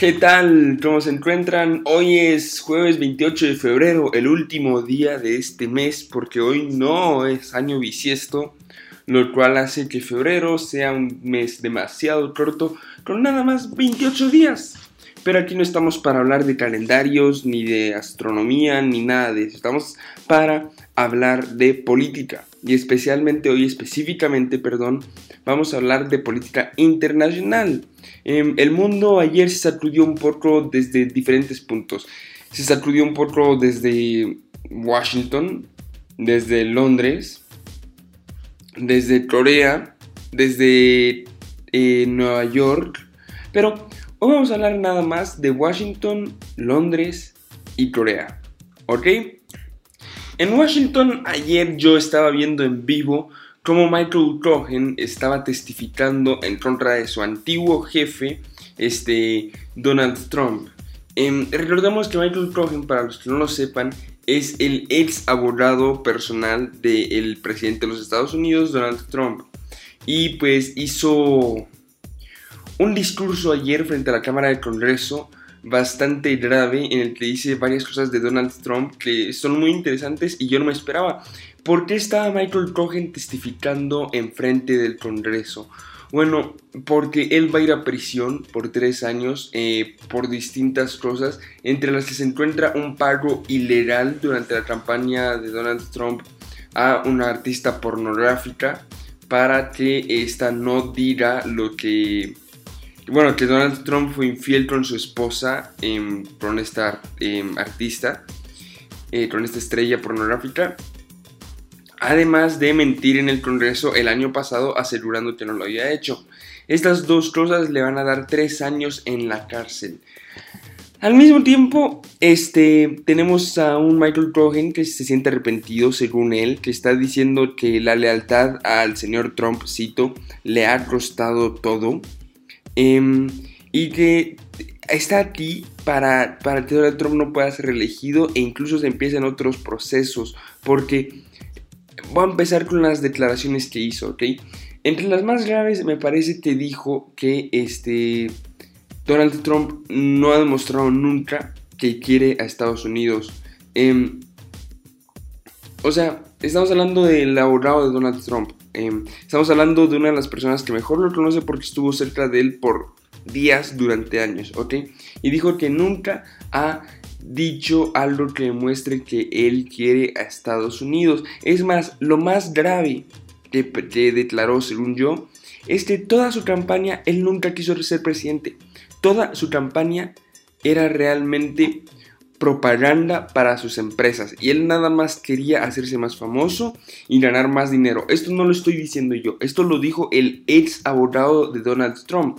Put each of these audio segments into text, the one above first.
¿Qué tal? ¿Cómo se encuentran? Hoy es jueves 28 de febrero, el último día de este mes, porque hoy no es año bisiesto, lo cual hace que febrero sea un mes demasiado corto, con nada más 28 días. Pero aquí no estamos para hablar de calendarios, ni de astronomía, ni nada de eso. Estamos para hablar de política. Y especialmente hoy, específicamente, perdón, vamos a hablar de política internacional. Em, el mundo ayer se sacudió un poco desde diferentes puntos. Se sacudió un poco desde Washington, desde Londres, desde Corea, desde eh, Nueva York. Pero hoy vamos a hablar nada más de Washington, Londres y Corea. ¿Ok? En Washington ayer yo estaba viendo en vivo cómo Michael Cohen estaba testificando en contra de su antiguo jefe, este Donald Trump. Em, recordemos que Michael Cohen, para los que no lo sepan, es el ex abogado personal del presidente de los Estados Unidos, Donald Trump. Y pues hizo un discurso ayer frente a la Cámara del Congreso bastante grave en el que dice varias cosas de Donald Trump que son muy interesantes y yo no me esperaba. ¿Por qué estaba Michael Cohen testificando en frente del Congreso? Bueno, porque él va a ir a prisión por tres años eh, por distintas cosas, entre las que se encuentra un pago ilegal durante la campaña de Donald Trump a una artista pornográfica para que ésta no diga lo que bueno, que Donald Trump fue infiel con su esposa, em, con esta em, artista, eh, con esta estrella pornográfica. Además de mentir en el Congreso el año pasado asegurando que no lo había hecho. Estas dos cosas le van a dar tres años en la cárcel. Al mismo tiempo, este, tenemos a un Michael Cohen que se siente arrepentido, según él, que está diciendo que la lealtad al señor Trump, cito, le ha costado todo. Em, y que está aquí para, para que Donald Trump no pueda ser reelegido e incluso se empiecen otros procesos. Porque voy a empezar con las declaraciones que hizo, ¿ok? Entre las más graves me parece que dijo que este, Donald Trump no ha demostrado nunca que quiere a Estados Unidos. Em, o sea, estamos hablando del abogado de Donald Trump. Em, estamos hablando de una de las personas que mejor lo conoce porque estuvo cerca de él por días durante años, ¿ok? Y dijo que nunca ha dicho algo que demuestre que él quiere a Estados Unidos. Es más, lo más grave que, que declaró, según yo, es que toda su campaña él nunca quiso ser presidente. Toda su campaña era realmente propaganda para sus empresas y él nada más quería hacerse más famoso y ganar más dinero. Esto no lo estoy diciendo yo, esto lo dijo el ex abogado de Donald Trump.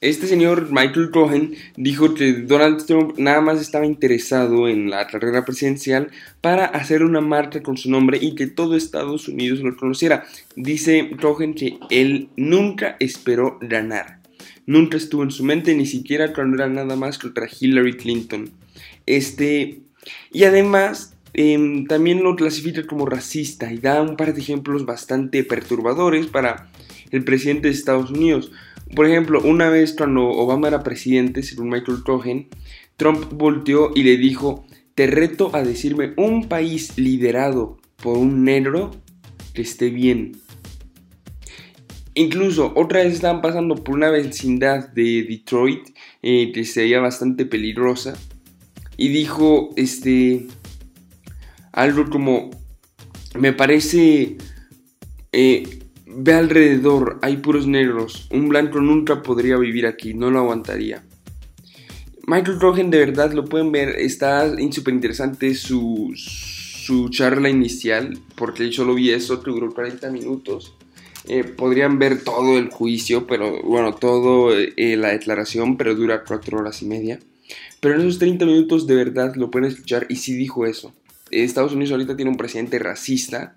Este señor Michael Cohen dijo que Donald Trump nada más estaba interesado en la carrera presidencial para hacer una marca con su nombre y que todo Estados Unidos lo conociera. Dice Cohen que él nunca esperó ganar nunca estuvo en su mente, ni siquiera cuando era nada más contra Hillary Clinton. Este, y además em, también lo clasifica como racista y da un par de ejemplos bastante perturbadores para el presidente de Estados Unidos. Por ejemplo, una vez cuando Obama era presidente, según Michael Cohen, Trump volteó y le dijo, te reto a decirme un país liderado por un negro que esté bien. Incluso otra vez estaban pasando por una vecindad de Detroit eh, que se veía bastante peligrosa. Y dijo este algo como me parece eh, ve alrededor, hay puros negros, un blanco nunca podría vivir aquí, no lo aguantaría. Michael Cohen de verdad lo pueden ver, está súper interesante su, su charla inicial, porque yo solo vi eso, que duró 40 minutos. Eh, podrían ver todo el juicio, pero bueno, todo eh, la declaración, pero dura cuatro horas y media. Pero en esos 30 minutos de verdad lo pueden escuchar y sí dijo eso. Estados Unidos ahorita tiene un presidente racista,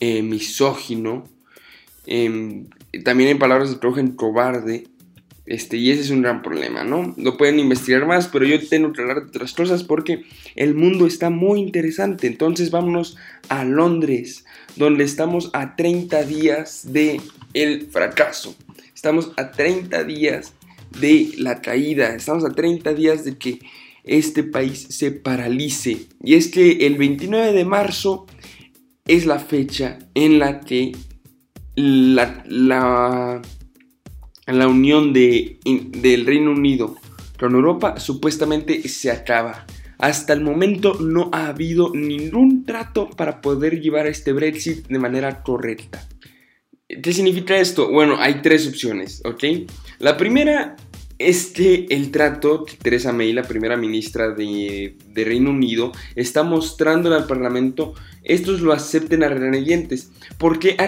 eh, misógino, em, también en palabras de Trojan cobarde, este, y ese es un gran problema, ¿no? Lo pueden investigar más, pero yo tengo que hablar de otras cosas porque el mundo está muy interesante. Entonces vámonos a Londres, donde estamos a 30 días de fracaso. Estamos a 30 días de la caída, estamos a 30 días de que este país se paralice. Y es que el 29 de marzo es la fecha en la que la, la unión de, del Reino Unido con Europa supuestamente se acaba. Hasta el momento no ha habido ningún trato para poder llevar este Brexit de manera correcta. ¿Qué significa esto? Bueno, hay tres opciones, ¿ok? La primera es que el trato que Theresa May, la primera ministra de, Reino Unido, está mostrando al Parlamento, estos lo acepten a regañadientes. ¿Por qué a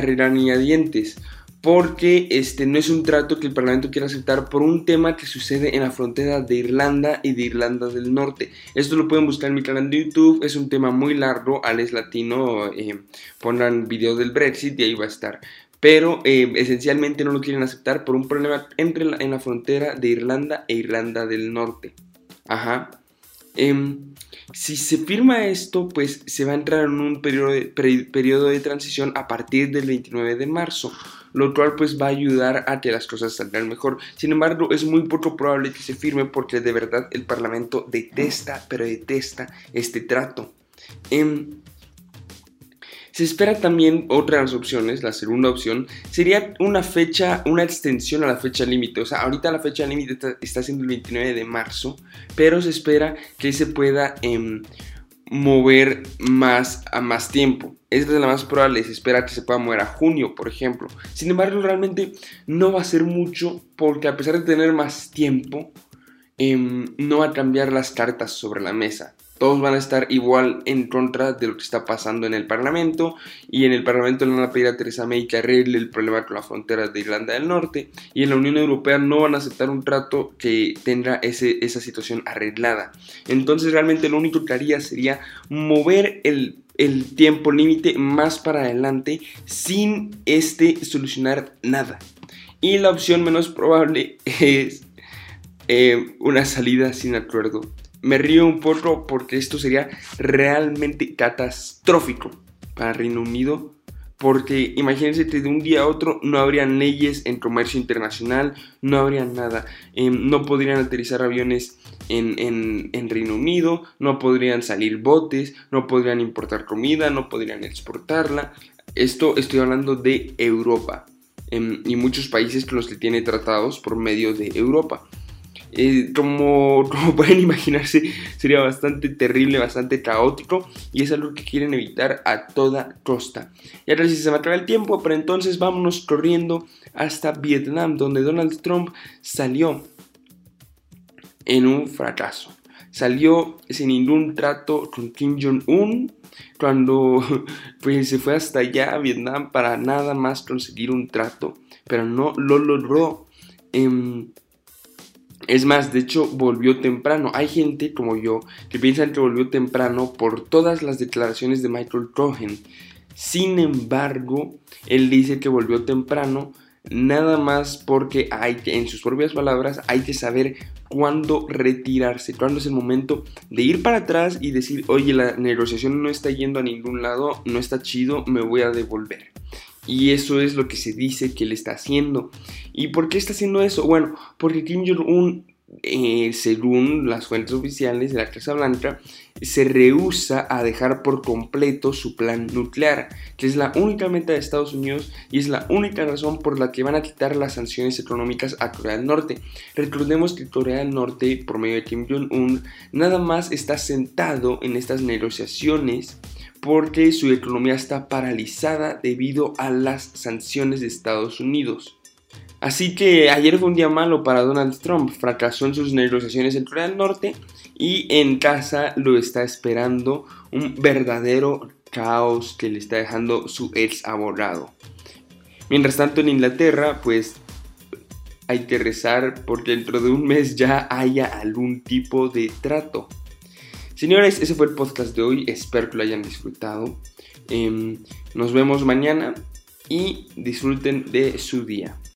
regañadientes? Porque este no es un trato que el Parlamento quiera aceptar por un tema que sucede en la frontera de Irlanda y de Irlanda del Norte. Esto lo pueden buscar en mi canal de YouTube, es un tema muy largo, Alex Latino, eh, pongan video del Brexit y ahí va a estar. Pero eh, esencialmente no lo quieren aceptar por un problema entre en la frontera de Irlanda e Irlanda del Norte. Ajá. Em, si se firma esto, pues se va a entrar en un periodo de, transición a partir del 29 de marzo lo cual pues va a ayudar a que las cosas salgan mejor. Sin embargo, es muy poco probable que se firme porque de verdad el Parlamento detesta, pero detesta este trato. Em, se espera también otra de las opciones, la segunda opción, sería una fecha, una extensión a la fecha límite. O sea, ahorita la fecha límite está, siendo el 29 de marzo, pero se espera que se pueda em, mover más a más tiempo. Esta es la más probable, se espera que se pueda mover a junio, por ejemplo. Sin embargo, realmente no va a ser mucho porque a pesar de tener más tiempo, em, no va a cambiar las cartas sobre la mesa todos van a estar igual en contra de lo que está pasando en el Parlamento y en el Parlamento le van a pedir a Theresa May que arregle el problema con la frontera de Irlanda del Norte y en la Unión Europea no van a aceptar un trato que tenga ese, esa situación arreglada. Entonces realmente lo único que haría sería mover el, tiempo límite más para adelante sin este solucionar nada. Y la opción menos probable es eh, una salida sin acuerdo me río un poco porque esto sería realmente catastrófico para Reino Unido. Porque imagínense que de un día a otro no habrían leyes en comercio internacional, no habría nada. Em, no podrían aterrizar aviones en, Reino Unido, no podrían salir botes, no podrían importar comida, no podrían exportarla. Esto estoy hablando de Europa em, y muchos países con los que tiene tratados por medio de Europa. Eh, como, pueden imaginarse, sería bastante terrible, bastante caótico y es algo que quieren evitar a toda costa. Y ahora sí se me acaba el tiempo, pero entonces vámonos corriendo hasta Vietnam, donde Donald Trump salió en un fracaso. Salió sin ningún trato con Kim Jong-un cuando pues, se fue hasta allá a Vietnam para nada más conseguir un trato, pero no lo logró. Eh, es más, de hecho, volvió temprano. Hay gente como yo que piensa que volvió temprano por todas las declaraciones de Michael Cohen. Sin embargo, él dice que volvió temprano nada más porque hay que, en sus propias palabras, hay que saber cuándo retirarse, cuándo es el momento de ir para atrás y decir, oye, la negociación no está yendo a ningún lado, no está chido, me voy a devolver. Y eso es lo que se dice que él está haciendo. ¿Y por qué está haciendo eso? Bueno, porque Kim Jong-un, eh, según las fuentes oficiales de la Casa Blanca, se rehúsa a dejar por completo su plan nuclear, que es la única meta de Estados Unidos y es la única razón por la que van a quitar las sanciones económicas a Corea del Norte. Recordemos que Corea del Norte, por medio de Kim Jong-un, nada más está sentado en estas negociaciones porque su economía está paralizada debido a las sanciones de Estados Unidos. Así que ayer fue un día malo para Donald Trump, fracasó en sus negociaciones en Corea del Norte y en casa lo está esperando un verdadero caos que le está dejando su ex abogado. Mientras tanto en Inglaterra, pues hay que rezar porque dentro de un mes ya haya algún tipo de trato. Señores, ese fue el podcast de hoy. Espero que lo hayan disfrutado. Em, nos vemos mañana y disfruten de su día.